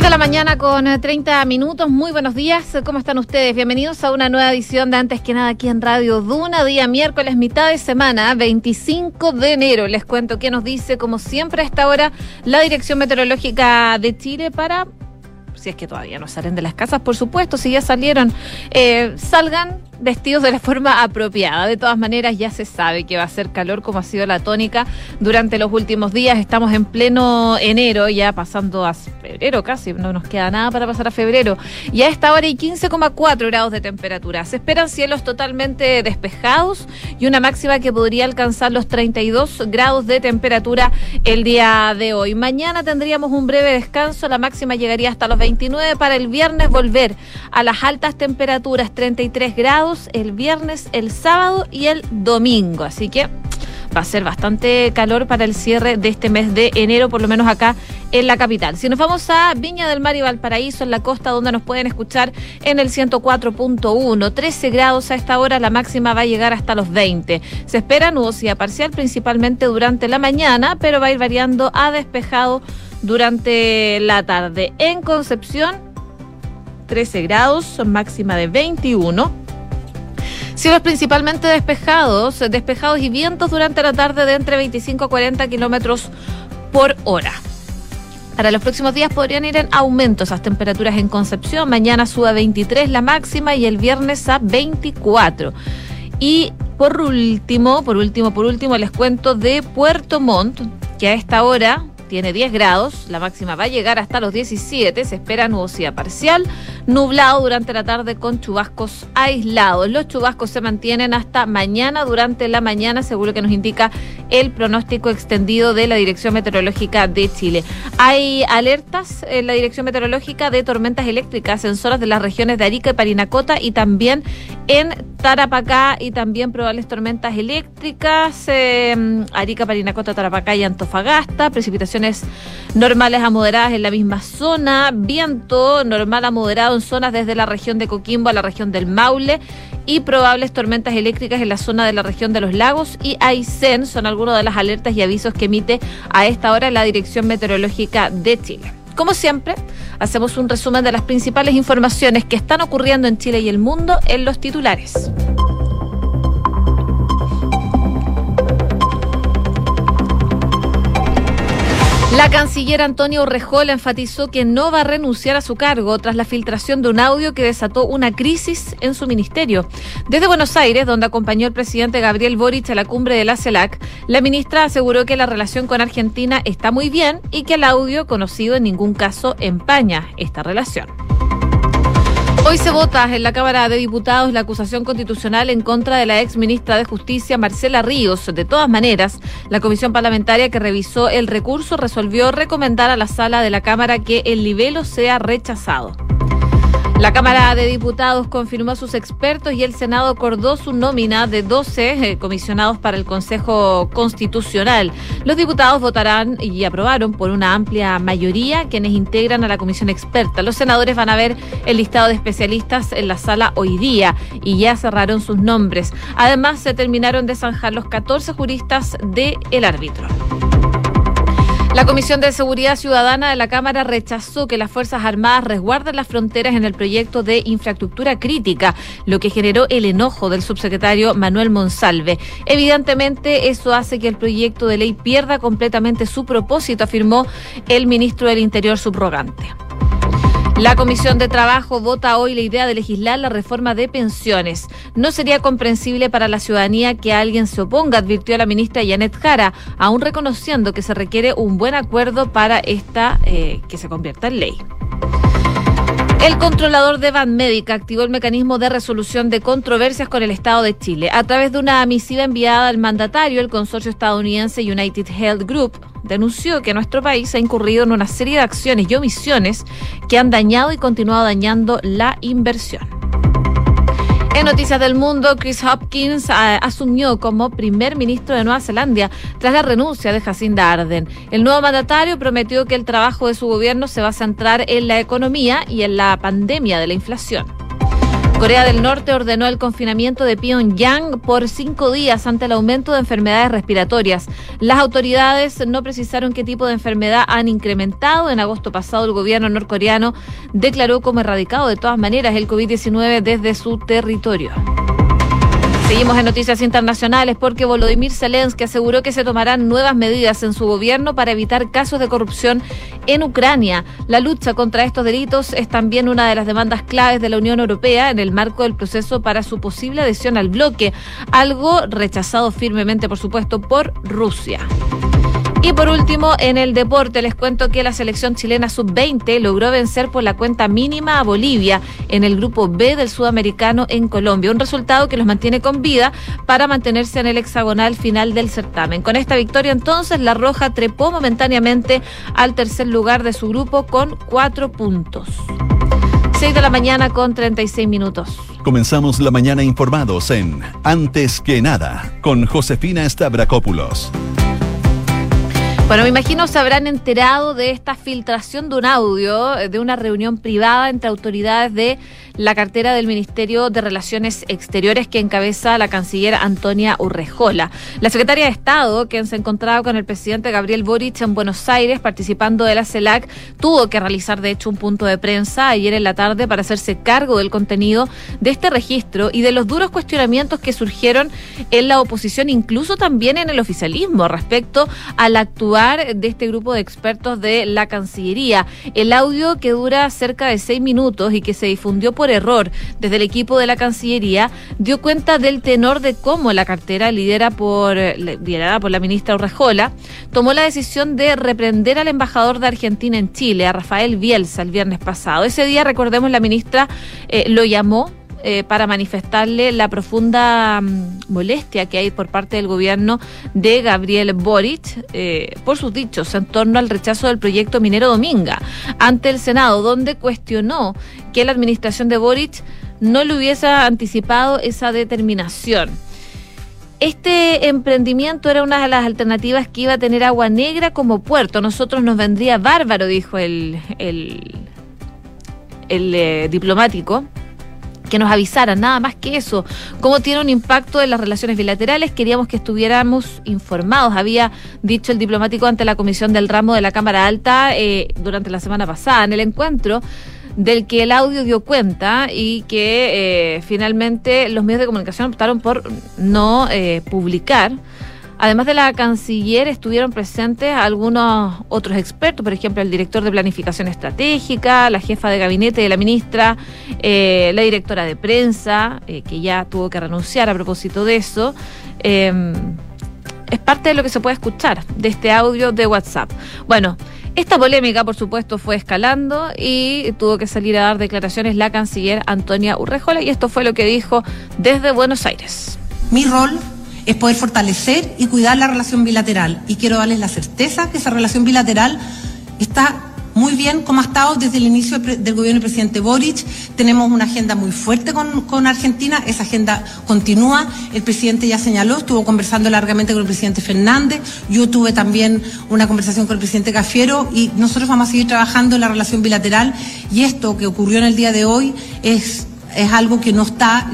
6 de la mañana con 30 minutos. Muy buenos días. ¿Cómo están ustedes? Bienvenidos a una nueva edición de Antes que nada aquí en Radio Duna, día miércoles, mitad de semana, 25 de enero. Les cuento qué nos dice, como siempre a esta hora, la Dirección Meteorológica de Chile para si es que todavía no salen de las casas, por supuesto, si ya salieron, eh, salgan vestidos de la forma apropiada. De todas maneras, ya se sabe que va a ser calor como ha sido la tónica durante los últimos días. Estamos en pleno enero, ya pasando a febrero casi, no nos queda nada para pasar a febrero. Y a esta hora hay 15,4 grados de temperatura. Se esperan cielos totalmente despejados y una máxima que podría alcanzar los 32 grados de temperatura el día de hoy. Mañana tendríamos un breve descanso, la máxima llegaría hasta los 29 para el viernes volver a las altas temperaturas, 33 grados el viernes, el sábado y el domingo. Así que va a ser bastante calor para el cierre de este mes de enero, por lo menos acá en la capital. Si nos vamos a Viña del Mar y Valparaíso, en la costa, donde nos pueden escuchar en el 104.1, 13 grados a esta hora, la máxima va a llegar hasta los 20. Se espera nubosidad parcial principalmente durante la mañana, pero va a ir variando a despejado durante la tarde. En Concepción, 13 grados, máxima de 21. Cielos principalmente despejados, despejados y vientos durante la tarde de entre 25 a 40 kilómetros por hora. Para los próximos días podrían ir en aumento esas temperaturas en Concepción. Mañana sube a 23 la máxima y el viernes a 24. Y por último, por último, por último, les cuento de Puerto Montt, que a esta hora tiene 10 grados, la máxima va a llegar hasta los 17, se espera nubosidad parcial, nublado durante la tarde con chubascos aislados. Los chubascos se mantienen hasta mañana durante la mañana, seguro que nos indica el pronóstico extendido de la Dirección Meteorológica de Chile. Hay alertas en la Dirección Meteorológica de tormentas eléctricas en zonas de las regiones de Arica y Parinacota y también en Tarapacá y también probables tormentas eléctricas, eh, Arica, Parinacota, Tarapacá y Antofagasta, precipitaciones normales a moderadas en la misma zona, viento normal a moderado en zonas desde la región de Coquimbo a la región del Maule y probables tormentas eléctricas en la zona de la región de los lagos y Aysén son algunas de las alertas y avisos que emite a esta hora la Dirección Meteorológica de Chile. Como siempre, hacemos un resumen de las principales informaciones que están ocurriendo en Chile y el mundo en los titulares. La canciller Antonio Urrejola enfatizó que no va a renunciar a su cargo tras la filtración de un audio que desató una crisis en su ministerio. Desde Buenos Aires, donde acompañó el presidente Gabriel Boric a la cumbre de la CELAC, la ministra aseguró que la relación con Argentina está muy bien y que el audio conocido en ningún caso empaña esta relación. Hoy se vota en la Cámara de Diputados la acusación constitucional en contra de la ex ministra de Justicia, Marcela Ríos. De todas maneras, la comisión parlamentaria que revisó el recurso resolvió recomendar a la sala de la Cámara que el libelo sea rechazado. La Cámara de Diputados confirmó a sus expertos y el Senado acordó su nómina de 12 eh, comisionados para el Consejo Constitucional. Los diputados votarán y aprobaron por una amplia mayoría quienes integran a la comisión experta. Los senadores van a ver el listado de especialistas en la sala hoy día y ya cerraron sus nombres. Además, se terminaron de zanjar los 14 juristas del el árbitro. La Comisión de Seguridad Ciudadana de la Cámara rechazó que las Fuerzas Armadas resguarden las fronteras en el proyecto de infraestructura crítica, lo que generó el enojo del subsecretario Manuel Monsalve. Evidentemente, eso hace que el proyecto de ley pierda completamente su propósito, afirmó el ministro del Interior subrogante. La Comisión de Trabajo vota hoy la idea de legislar la reforma de pensiones. No sería comprensible para la ciudadanía que alguien se oponga, advirtió la ministra Janet Jara, aún reconociendo que se requiere un buen acuerdo para esta eh, que se convierta en ley. El controlador de Banmédica activó el mecanismo de resolución de controversias con el Estado de Chile. A través de una misiva enviada al mandatario, el consorcio estadounidense United Health Group denunció que nuestro país ha incurrido en una serie de acciones y omisiones que han dañado y continuado dañando la inversión. En Noticias del Mundo, Chris Hopkins ah, asumió como primer ministro de Nueva Zelanda tras la renuncia de Jacinda Arden. El nuevo mandatario prometió que el trabajo de su gobierno se va a centrar en la economía y en la pandemia de la inflación. Corea del Norte ordenó el confinamiento de Pyongyang por cinco días ante el aumento de enfermedades respiratorias. Las autoridades no precisaron qué tipo de enfermedad han incrementado. En agosto pasado, el gobierno norcoreano declaró como erradicado de todas maneras el COVID-19 desde su territorio. Seguimos en noticias internacionales porque Volodymyr Zelensky aseguró que se tomarán nuevas medidas en su gobierno para evitar casos de corrupción en Ucrania. La lucha contra estos delitos es también una de las demandas claves de la Unión Europea en el marco del proceso para su posible adhesión al bloque, algo rechazado firmemente, por supuesto, por Rusia. Y por último, en el deporte les cuento que la selección chilena sub-20 logró vencer por la cuenta mínima a Bolivia en el grupo B del sudamericano en Colombia, un resultado que los mantiene con vida para mantenerse en el hexagonal final del certamen. Con esta victoria entonces la Roja trepó momentáneamente al tercer lugar de su grupo con cuatro puntos. 6 de la mañana con 36 minutos. Comenzamos la mañana informados en Antes que nada con Josefina Stavrakopoulos. Bueno, me imagino se habrán enterado de esta filtración de un audio de una reunión privada entre autoridades de la cartera del Ministerio de Relaciones Exteriores que encabeza la canciller Antonia Urrejola. La secretaria de Estado, quien se encontraba con el presidente Gabriel Boric en Buenos Aires participando de la CELAC, tuvo que realizar de hecho un punto de prensa ayer en la tarde para hacerse cargo del contenido de este registro y de los duros cuestionamientos que surgieron en la oposición, incluso también en el oficialismo respecto al de este grupo de expertos de la Cancillería. El audio que dura cerca de seis minutos y que se difundió por error desde el equipo de la Cancillería dio cuenta del tenor de cómo la cartera liderada por la ministra Urrejola tomó la decisión de reprender al embajador de Argentina en Chile, a Rafael Bielsa, el viernes pasado. Ese día, recordemos, la ministra eh, lo llamó eh, para manifestarle la profunda mm, molestia que hay por parte del gobierno de Gabriel Boric eh, por sus dichos en torno al rechazo del proyecto minero Dominga ante el Senado, donde cuestionó que la administración de Boric no le hubiese anticipado esa determinación. Este emprendimiento era una de las alternativas que iba a tener Agua Negra como puerto. nosotros nos vendría bárbaro, dijo el, eh, diplomático que nos avisaran, nada más que eso, cómo tiene un impacto en las relaciones bilaterales. Queríamos que estuviéramos informados. Había dicho el diplomático ante la comisión del ramo de la Cámara Alta eh, durante la semana pasada en el encuentro del que el audio dio cuenta y que eh, finalmente los medios de comunicación optaron por no eh, publicar. Además de la canciller, estuvieron presentes algunos otros expertos, por ejemplo, el director de Planificación Estratégica, la jefa de gabinete de la ministra, eh, la directora de prensa, eh, que ya tuvo que renunciar a propósito de eso. Em, es parte de lo que se puede escuchar de este audio de WhatsApp. Bueno, esta polémica, por supuesto, fue escalando y tuvo que salir a dar declaraciones la canciller Antonia Urrejola y esto fue lo que dijo desde Buenos Aires. Mi rol es poder fortalecer y cuidar la relación bilateral. Y quiero darles la certeza que esa relación bilateral está muy bien como ha estado desde el inicio del gobierno del presidente Boric. Tenemos una agenda muy fuerte con, Argentina, esa agenda continúa. El presidente ya señaló, estuvo conversando largamente con el presidente Fernández, yo tuve también una conversación con el presidente Cafiero y nosotros vamos a seguir trabajando en la relación bilateral y esto que ocurrió en el día de hoy es, es algo que no está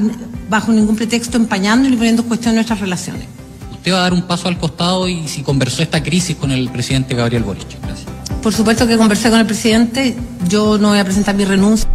bajo ningún pretexto empañando ni poniendo en cuestión nuestras relaciones. ¿Usted va a dar un paso al costado y si conversó esta crisis con el presidente Gabriel Boric? Gracias. Por supuesto que conversé con el presidente, yo no voy a presentar mi renuncia.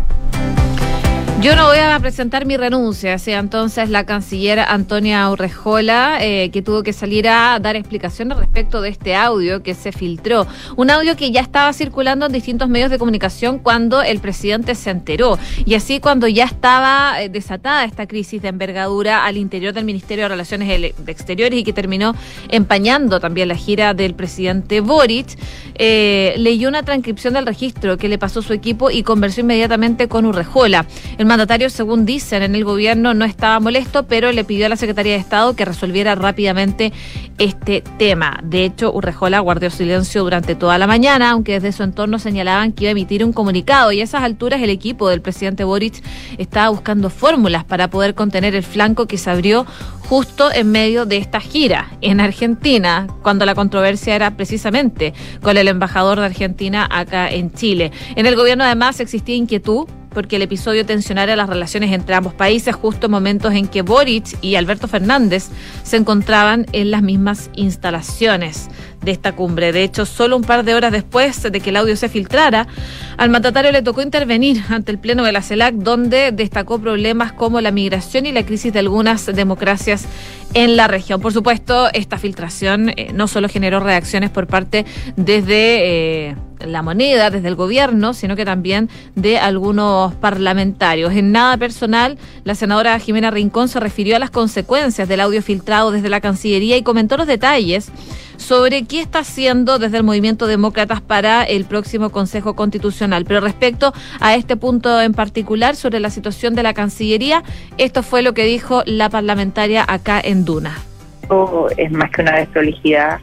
Yo no voy a presentar mi renuncia, decía entonces la canciller Antonia Urrejola, eh, que tuvo que salir a dar explicaciones respecto de este audio que se filtró. Un audio que ya estaba circulando en distintos medios de comunicación cuando el presidente se enteró. Y así cuando ya estaba eh, desatada esta crisis de envergadura al interior del Ministerio de Relaciones Exteriores y que terminó empañando también la gira del presidente Boric, eh, leyó una transcripción del registro que le pasó su equipo y conversó inmediatamente con Urrejola. El mandatario, según dicen en el gobierno, no estaba molesto, pero le pidió a la Secretaría de Estado que resolviera rápidamente este tema. De hecho, Urrejola guardó silencio durante toda la mañana, aunque desde su entorno señalaban que iba a emitir un comunicado. Y a esas alturas el equipo del presidente Boric estaba buscando fórmulas para poder contener el flanco que se abrió justo en medio de esta gira en Argentina, cuando la controversia era precisamente con el embajador de Argentina acá en Chile. En el gobierno además existía inquietud porque el episodio tensionara las relaciones entre ambos países justo en momentos en que Boric y Alberto Fernández se encontraban en las mismas instalaciones de esta cumbre. De hecho, solo un par de horas después de que el audio se filtrara, al mandatario le tocó intervenir ante el Pleno de la CELAC, donde destacó problemas como la migración y la crisis de algunas democracias en la región. Por supuesto, esta filtración eh, no solo generó reacciones por parte desde... Eh, la moneda desde el gobierno, sino que también de algunos parlamentarios. En nada personal, la senadora Jimena Rincón se refirió a las consecuencias del audio filtrado desde la Cancillería y comentó los detalles sobre qué está haciendo desde el movimiento Demócratas para el próximo Consejo Constitucional. Pero respecto a este punto en particular, sobre la situación de la Cancillería, esto fue lo que dijo la parlamentaria acá en Duna. Es más que una desprolijidad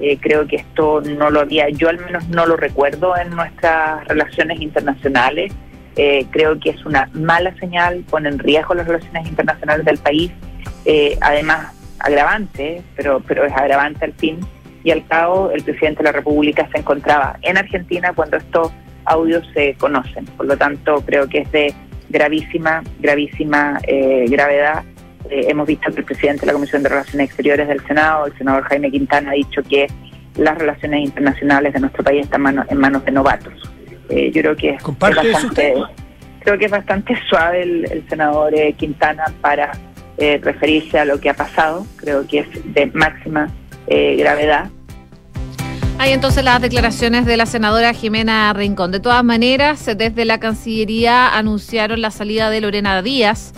eh, creo que esto no lo había, yo al menos no lo recuerdo en nuestras relaciones internacionales. Eh, creo que es una mala señal, pone en riesgo las relaciones internacionales del país. Eh, además, agravante, pero, pero es agravante al fin y al cabo el presidente de la República se encontraba en Argentina cuando estos audios se conocen. Por lo tanto, creo que es de gravísima, gravísima gravedad eh, hemos visto que el presidente de la Comisión de Relaciones Exteriores del Senado, el senador Jaime Quintana, ha dicho que las relaciones internacionales de nuestro país están en manos de novatos. Eh, yo creo que es, bastante, creo que es bastante suave el, senador eh, Quintana para referirse a lo que ha pasado. Creo que es de máxima gravedad. Hay entonces las declaraciones de la senadora Jimena Rincón. De todas maneras, desde la Cancillería anunciaron la salida de Lorena Díaz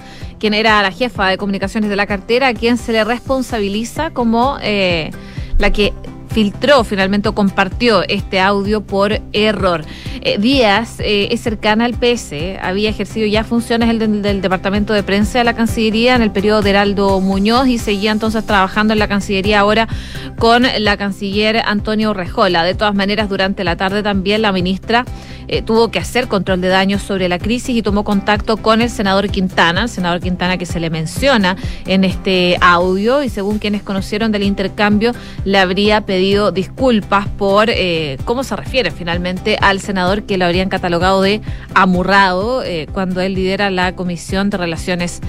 quien era la jefa de comunicaciones de la cartera, a quien se le responsabiliza como eh, la que filtró, finalmente compartió este audio por error. Eh, Díaz eh, es cercana al PS, había ejercido ya funciones del, del, Departamento de Prensa de la Cancillería en el periodo de Heraldo Muñoz y seguía entonces trabajando en la Cancillería ahora con la canciller Antonio Rejola. De todas maneras, durante la tarde también la ministra eh, tuvo que hacer control de daños sobre la crisis y tomó contacto con el senador Quintana, el senador Quintana que se le menciona en este audio y según quienes conocieron del intercambio le habría pedido disculpas por eh, cómo se refiere finalmente al senador que lo habrían catalogado de amurrado eh, cuando él lidera la Comisión de Relaciones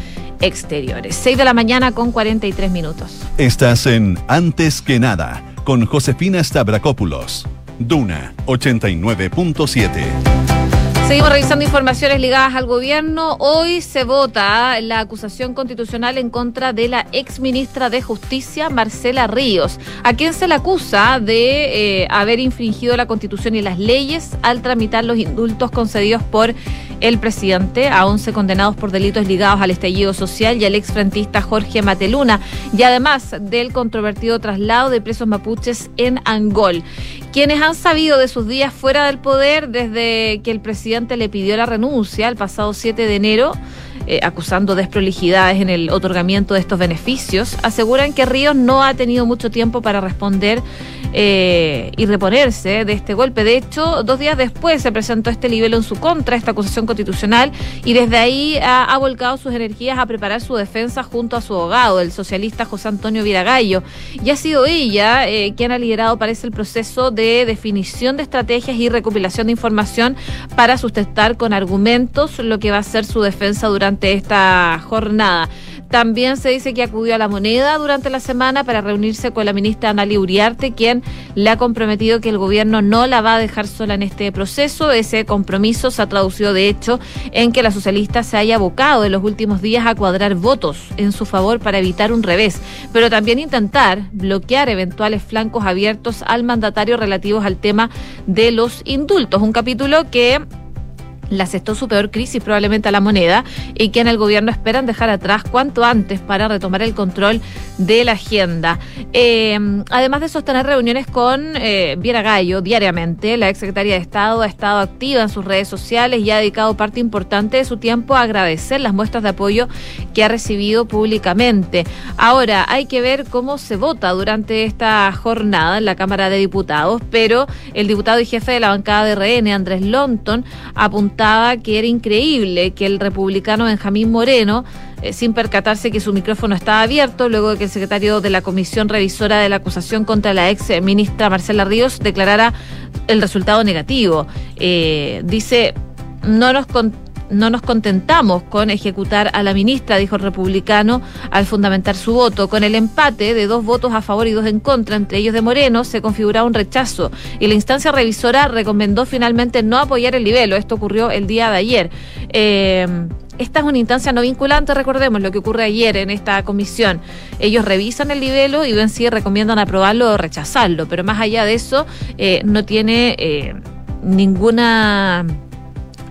Exteriores. 6 de la mañana con 43 minutos. Estás en Antes que nada con Josefina Stavrakopoulos. Duna 89.7. Seguimos revisando informaciones ligadas al gobierno. Hoy se vota la acusación constitucional en contra de la ex ministra de Justicia, Marcela Ríos, a quien se le acusa de eh, haber infringido la constitución y las leyes al tramitar los indultos concedidos por el presidente a 11 condenados por delitos ligados al estallido social y al exfrentista Jorge Mateluna, y además del controvertido traslado de presos mapuches en Angol. Quienes han sabido de sus días fuera del poder desde que el presidente le pidió la renuncia el pasado 7 de enero, eh, acusando desprolijidades en el otorgamiento de estos beneficios, aseguran que Ríos no ha tenido mucho tiempo para responder eh, y reponerse de este golpe. De hecho, dos días después se presentó este libelo en su contra, esta acusación constitucional, y desde ahí ha, volcado sus energías a preparar su defensa junto a su abogado, el socialista José Antonio Viragallo. Y ha sido ella eh, quien ha liderado, parece, el proceso de definición de estrategias y recopilación de información para sustentar con argumentos lo que va a ser su defensa esta jornada. También se dice que acudió a la moneda durante la semana para reunirse con la ministra Analia Uriarte, quien le ha comprometido que el gobierno no la va a dejar sola en este proceso. Ese compromiso se ha traducido, de hecho, en que la socialista se haya abocado en los últimos días a cuadrar votos en su favor para evitar un revés, pero también intentar bloquear eventuales flancos abiertos al mandatario relativos al tema de los indultos. Un capítulo que le asestó su peor crisis probablemente a la moneda y que en el gobierno esperan dejar atrás cuanto antes para retomar el control de la agenda. Eh, además de sostener reuniones con eh, Viera Gallo diariamente, la exsecretaria de Estado ha estado activa en sus redes sociales y ha dedicado parte importante de su tiempo a agradecer las muestras de apoyo que ha recibido públicamente. Ahora, hay que ver cómo se vota durante esta jornada en la Cámara de Diputados, pero el diputado y jefe de la bancada de RN, Andrés Lonton, apuntó que era increíble que el republicano Benjamín Moreno, eh, sin percatarse que su micrófono estaba abierto, luego de que el secretario de la Comisión Revisora de la acusación contra la ex ministra Marcela Ríos declarara el resultado negativo. Eh, dice, no nos no nos contentamos con ejecutar a la ministra, dijo el republicano al fundamentar su voto. Con el empate de dos votos a favor y dos en contra, entre ellos de Moreno, se configuraba un rechazo y la instancia revisora recomendó finalmente no apoyar el libelo. Esto ocurrió el día de ayer. Eh, esta es una instancia no vinculante, recordemos lo que ocurre ayer en esta comisión. Ellos revisan el libelo y ven si recomiendan aprobarlo o rechazarlo, pero más allá de eso, eh, no tiene eh, ninguna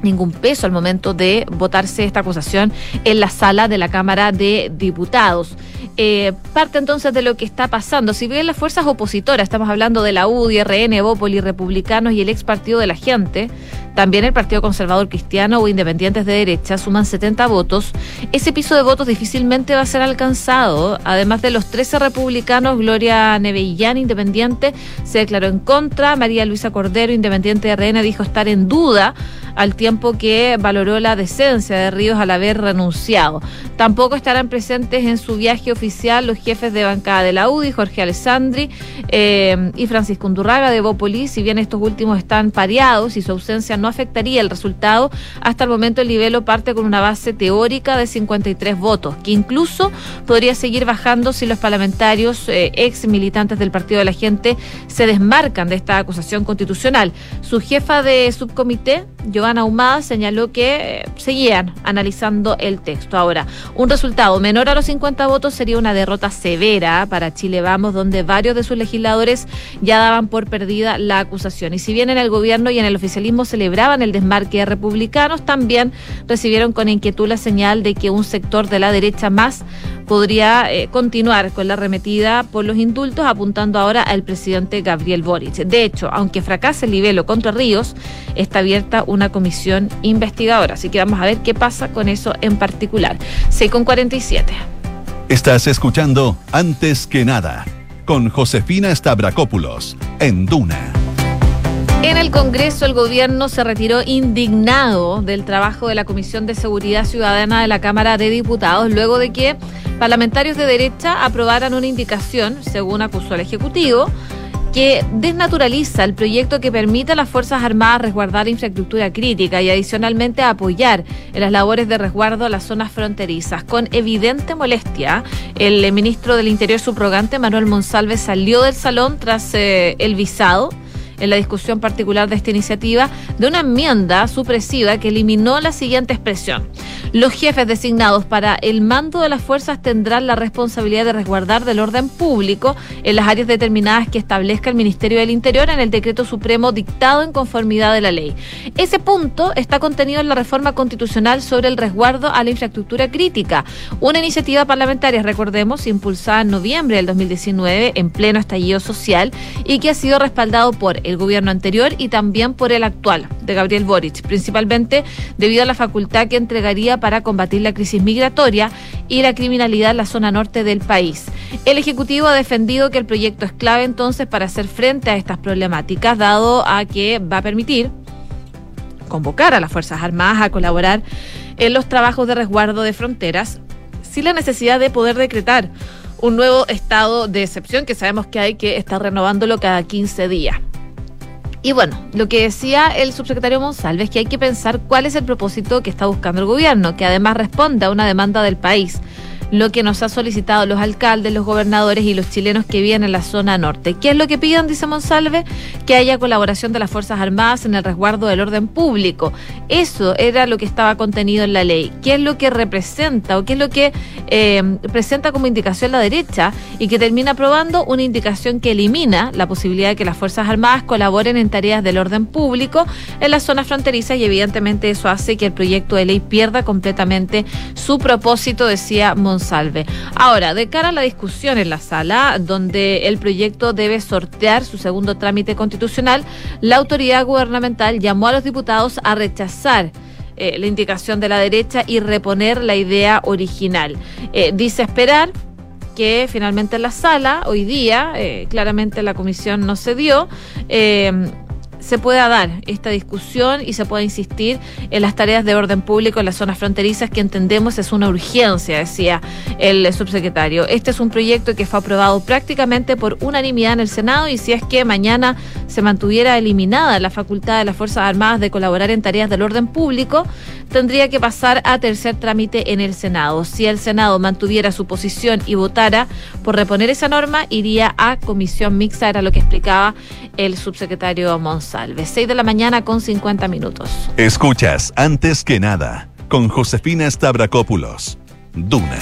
ningún peso al momento de votarse esta acusación en la sala de la Cámara de Diputados. Eh, parte entonces de lo que está pasando. Si bien las fuerzas opositoras, estamos hablando de la UDI, RN, Evópoli, Republicanos y el ex Partido de la Gente, también el Partido Conservador Cristiano o Independientes de Derecha suman 70 votos. Ese piso de votos difícilmente va a ser alcanzado. Además de los 13 republicanos, Gloria Nevellán, independiente, se declaró en contra. María Luisa Cordero, independiente de RN, dijo estar en duda al tiempo que valoró la decencia de Ríos al haber renunciado. Tampoco estarán presentes en su viaje oficial los jefes de bancada de la UDI, Jorge Alessandri eh, y Francisco Undurraga de Bópoli, si bien estos últimos están pareados y su ausencia no afectaría el resultado, hasta el momento el nivelo parte con una base teórica de 53 votos, que incluso podría seguir bajando si los parlamentarios eh, ex militantes del Partido de la Gente se desmarcan de esta acusación constitucional. Su jefa de subcomité, Giovanna Humada, señaló que eh, seguían analizando el texto. Ahora, un resultado menor a los 50 votos sería una derrota severa para Chile Vamos, donde varios de sus legisladores ya daban por perdida la acusación. Y si bien en el gobierno y en el oficialismo celebraban el desmarque de republicanos, también recibieron con inquietud la señal de que un sector de la derecha más podría eh, continuar con la arremetida por los indultos, apuntando ahora al presidente Gabriel Boric. De hecho, aunque fracase el libelo contra Ríos, está abierta una comisión investigadora. Así que vamos a ver qué pasa con eso en particular. 6 con 47. Estás escuchando Antes que nada con Josefina Stavrakopoulos en Duna. En el Congreso, el gobierno se retiró indignado del trabajo de la Comisión de Seguridad Ciudadana de la Cámara de Diputados, luego de que parlamentarios de derecha aprobaran una indicación, según acusó el Ejecutivo, que desnaturaliza el proyecto que permite a las Fuerzas Armadas resguardar infraestructura crítica y adicionalmente apoyar en las labores de resguardo a las zonas fronterizas. Con evidente molestia, el ministro del Interior subrogante, Manuel Monsalve, salió del salón tras eh, el visado en la discusión particular de esta iniciativa de una enmienda supresiva que eliminó la siguiente expresión. Los jefes designados para el mando de las fuerzas tendrán la responsabilidad de resguardar del orden público en las áreas determinadas que establezca el Ministerio del Interior en el decreto supremo dictado en conformidad de la ley. Ese punto está contenido en la reforma constitucional sobre el resguardo a la infraestructura crítica, una iniciativa parlamentaria, recordemos, impulsada en noviembre del 2019 en pleno estallido social y que ha sido respaldado por el gobierno anterior y también por el actual, de Gabriel Boric, principalmente debido a la facultad que entregaría para combatir la crisis migratoria y la criminalidad en la zona norte del país. El Ejecutivo ha defendido que el proyecto es clave entonces para hacer frente a estas problemáticas, dado a que va a permitir convocar a las Fuerzas Armadas a colaborar en los trabajos de resguardo de fronteras sin la necesidad de poder decretar un nuevo estado de excepción que sabemos que hay que estar renovándolo cada 15 días. Y bueno, lo que decía el subsecretario Monsalve es que hay que pensar cuál es el propósito que está buscando el gobierno, que además responde a una demanda del país lo que nos ha solicitado los alcaldes, los gobernadores y los chilenos que viven en la zona norte. ¿Qué es lo que piden, dice Monsalve? Que haya colaboración de las Fuerzas Armadas en el resguardo del orden público. Eso era lo que estaba contenido en la ley. ¿Qué es lo que representa o qué es lo que eh, presenta como indicación la derecha y que termina aprobando una indicación que elimina la posibilidad de que las Fuerzas Armadas colaboren en tareas del orden público en las zonas fronterizas y evidentemente eso hace que el proyecto de ley pierda completamente su propósito, decía Monsalve salve. Ahora, de cara a la discusión en la sala, donde el proyecto debe sortear su segundo trámite constitucional, la autoridad gubernamental llamó a los diputados a rechazar eh, la indicación de la derecha y reponer la idea original. Eh, dice esperar que finalmente en la sala, hoy día, eh, claramente la comisión no se dio, se pueda dar esta discusión y se pueda insistir en las tareas de orden público en las zonas fronterizas que entendemos es una urgencia, decía el subsecretario. Este es un proyecto que fue aprobado prácticamente por unanimidad en el Senado y si es que mañana se mantuviera eliminada la facultad de las Fuerzas Armadas de colaborar en tareas del orden público, tendría que pasar a tercer trámite en el Senado. Si el Senado mantuviera su posición y votara por reponer esa norma, iría a comisión mixta, era lo que explicaba el subsecretario Monsalve. 6 de la mañana con 50 minutos. Escuchas antes que nada con Josefina Stavrakopoulos. Duna.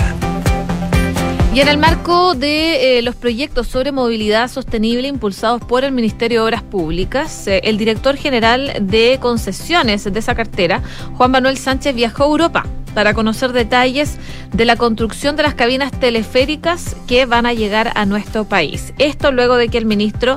Y en el marco de eh, los proyectos sobre movilidad sostenible impulsados por el Ministerio de Obras Públicas, eh, el director general de concesiones de esa cartera, Juan Manuel Sánchez, viajó a Europa para conocer detalles de la construcción de las cabinas teleféricas que van a llegar a nuestro país. Esto luego de que el ministro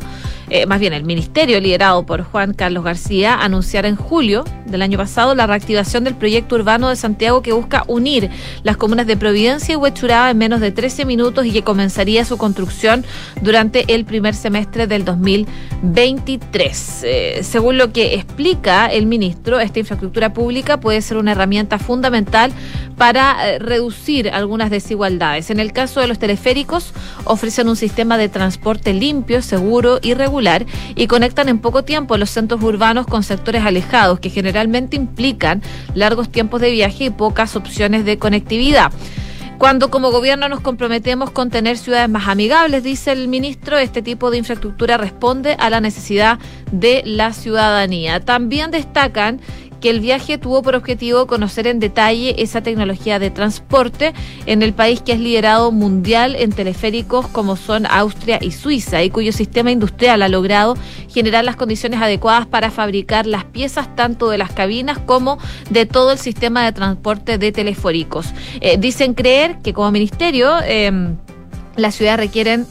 eh, más bien el ministerio liderado por Juan Carlos García, anunciara en julio del año pasado la reactivación del proyecto urbano de Santiago que busca unir las comunas de Providencia y Huechuraba en menos de 13 minutos y que comenzaría su construcción durante el primer semestre del 2023. Eh, según lo que explica el ministro, esta infraestructura pública puede ser una herramienta fundamental para eh, reducir algunas desigualdades. En el caso de los teleféricos, ofrecen un sistema de transporte limpio, seguro y regular y conectan en poco tiempo los centros urbanos con sectores alejados que generalmente implican largos tiempos de viaje y pocas opciones de conectividad. Cuando como gobierno nos comprometemos con tener ciudades más amigables, dice el ministro, este tipo de infraestructura responde a la necesidad de la ciudadanía. También destacan que el viaje tuvo por objetivo conocer en detalle esa tecnología de transporte en el país que es liderado mundial en teleféricos como son Austria y Suiza y cuyo sistema industrial ha logrado generar las condiciones adecuadas para fabricar las piezas tanto de las cabinas como de todo el sistema de transporte de teleféricos. Eh, dicen creer que como ministerio eh, las ciudades requieren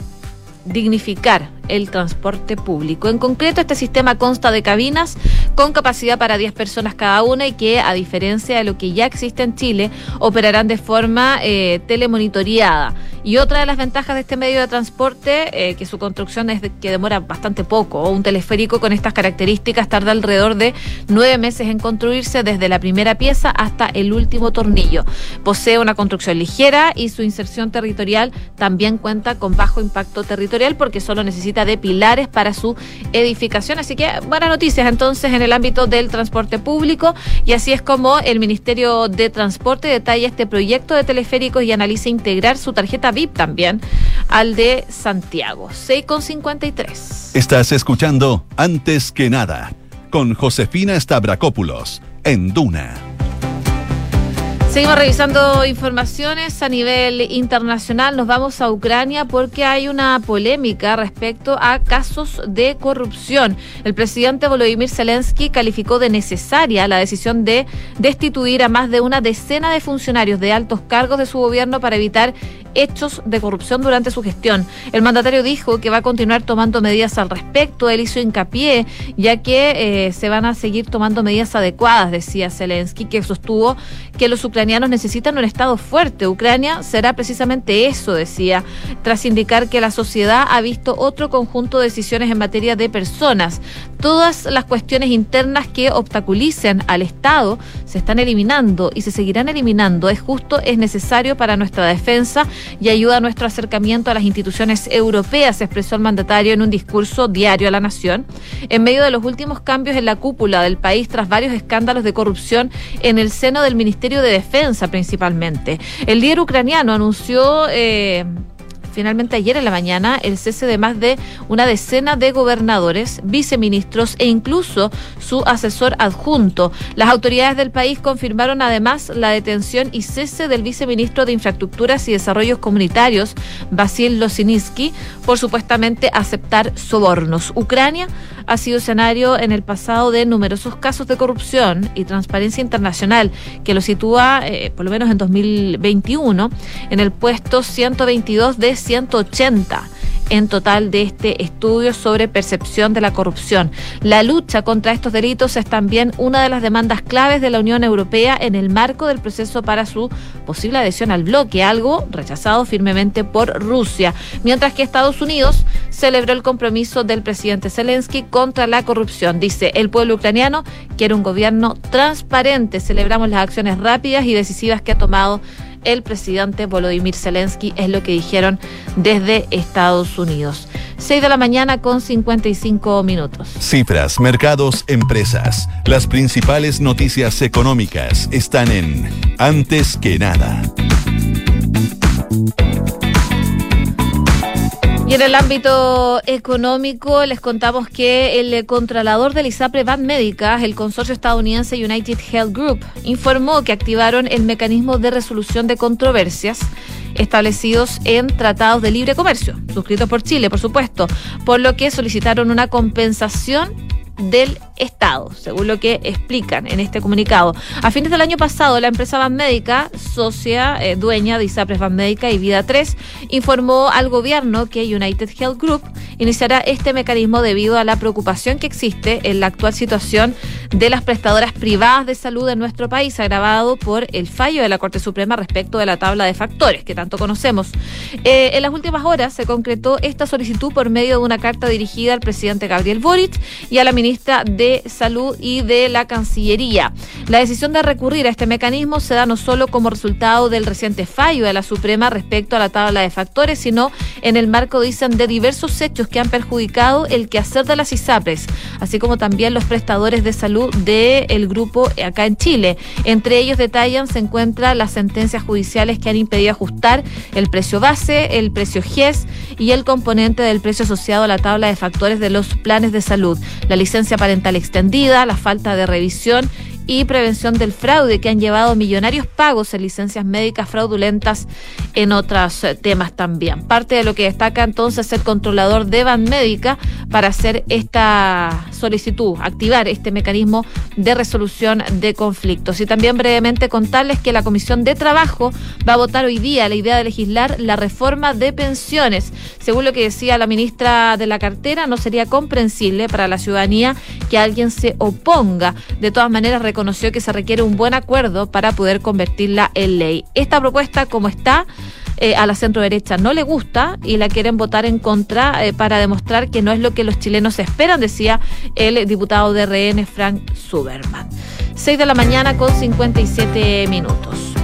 dignificar el transporte público. En concreto, este sistema consta de cabinas con capacidad para 10 personas cada una y que, a diferencia de lo que ya existe en Chile, operarán de forma eh, telemonitoreada. Y otra de las ventajas de este medio de transporte, eh, que su construcción es que demora bastante poco. Un teleférico con estas características tarda alrededor de nueve meses en construirse desde la primera pieza hasta el último tornillo. Posee una construcción ligera y su inserción territorial también cuenta con bajo impacto territorial porque solo necesita de pilares para su edificación. Así que buenas noticias entonces en el ámbito del transporte público y así es como el Ministerio de Transporte detalla este proyecto de teleféricos y analiza integrar su tarjeta VIP también al de Santiago. 6,53. Estás escuchando Antes que nada con Josefina Stavrakopoulos en Duna. Seguimos revisando informaciones a nivel internacional. Nos vamos a Ucrania porque hay una polémica respecto a casos de corrupción. El presidente Volodymyr Zelensky calificó de necesaria la decisión de destituir a más de una decena de funcionarios de altos cargos de su gobierno para evitar hechos de corrupción durante su gestión. El mandatario dijo que va a continuar tomando medidas al respecto. Él hizo hincapié, ya que eh, se van a seguir tomando medidas adecuadas, decía Zelensky, que sostuvo que los ucranianos necesitan un Estado fuerte. Ucrania será precisamente eso, decía, tras indicar que la sociedad ha visto otro conjunto de decisiones en materia de personas. Todas las cuestiones internas que obstaculicen al Estado se están eliminando y se seguirán eliminando. Es justo, es necesario para nuestra defensa y ayuda a nuestro acercamiento a las instituciones europeas, expresó el mandatario en un discurso diario a la nación, en medio de los últimos cambios en la cúpula del país tras varios escándalos de corrupción en el seno del Ministerio de Defensa principalmente. El líder ucraniano anunció... Eh, finalmente ayer en la mañana el cese de más de una decena de gobernadores, viceministros e incluso su asesor adjunto. Las autoridades del país confirmaron además la detención y cese del viceministro de Infraestructuras y Desarrollos Comunitarios, Basil Losiniski, por supuestamente aceptar sobornos. Ucrania ha sido escenario en el pasado de numerosos casos de corrupción y transparencia internacional, que lo sitúa, eh, por lo menos en 2021, en el puesto 122 de 180 en total de este estudio sobre percepción de la corrupción. La lucha contra estos delitos es también una de las demandas claves de la Unión Europea en el marco del proceso para su posible adhesión al bloque, algo rechazado firmemente por Rusia, mientras que Estados Unidos celebró el compromiso del presidente Zelensky contra la corrupción. Dice, el pueblo ucraniano quiere un gobierno transparente. Celebramos las acciones rápidas y decisivas que ha tomado el presidente Volodymyr Zelensky, es lo que dijeron desde Estados Unidos. 6 de la mañana con 55 minutos. Cifras, mercados, empresas. Las principales noticias económicas están en Antes que nada. Y en el ámbito económico les contamos que el controlador del ISAPRE Van Médica, el consorcio estadounidense United Health Group, informó que activaron el mecanismo de resolución de controversias establecidos en tratados de libre comercio, suscritos por Chile, por supuesto, por lo que solicitaron una compensación del Estado, según lo que explican en este comunicado. A fines del año pasado, la empresa Banmédica, socia eh, dueña de ISAPRES Banmédica y Vida 3, informó al gobierno que United Health Group iniciará este mecanismo debido a la preocupación que existe en la actual situación de las prestadoras privadas de salud en nuestro país, agravado por el fallo de la Corte Suprema respecto de la tabla de factores que tanto conocemos. Eh, en las últimas horas se concretó esta solicitud por medio de una carta dirigida al presidente Gabriel Boric y a la ministra de Salud y de la Cancillería. La decisión de recurrir a este mecanismo se da no solo como resultado del reciente fallo de la Suprema respecto a la tabla de factores, sino en el marco, dicen, de diversos hechos que han perjudicado el quehacer de las ISAPRES, así como también los prestadores de salud del grupo acá en Chile. Entre ellos detallan se encuentran las sentencias judiciales que han impedido ajustar el precio base, el precio GES y el componente del precio asociado a la tabla de factores de los planes de salud, la licencia parental extendida, la falta de revisión y prevención del fraude que han llevado millonarios pagos en licencias médicas fraudulentas en otros eh, temas también. Parte de lo que destaca entonces el controlador de Médica para hacer esta solicitud, activar este mecanismo de resolución de conflictos. Y también brevemente contarles que la Comisión de Trabajo va a votar hoy día la idea de legislar la reforma de pensiones. Según lo que decía la ministra de la cartera, no sería comprensible para la ciudadanía que alguien se oponga. De todas maneras, reconoció que se requiere un buen acuerdo para poder convertirla en ley. Esta propuesta, como está, eh, a la centro derecha no le gusta y la quieren votar en contra eh, para demostrar que no es lo que los chilenos esperan, decía el diputado de RN, Frank Zuberman. 6 de la mañana con 57 minutos.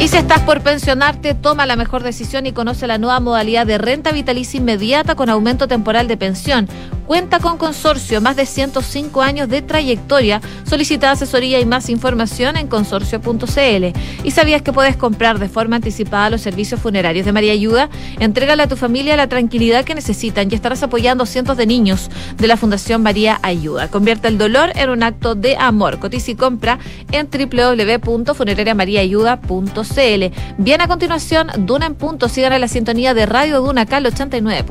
Y si estás por pensionarte, toma la mejor decisión y conoce la nueva modalidad de renta vitalicia inmediata con aumento temporal de pensión. Cuenta con consorcio, más de 105 años de trayectoria. Solicita asesoría y más información en consorcio.cl. ¿Y sabías que puedes comprar de forma anticipada los servicios funerarios de María Ayuda? Entrégale a tu familia la tranquilidad que necesitan y estarás apoyando a cientos de niños de la Fundación María Ayuda. Convierte el dolor en un acto de amor. Cotiza y compra en www.funerariamariaayuda.cl. Bien a continuación, Duna en punto. Sigan en la sintonía de Radio Duna, acá 89.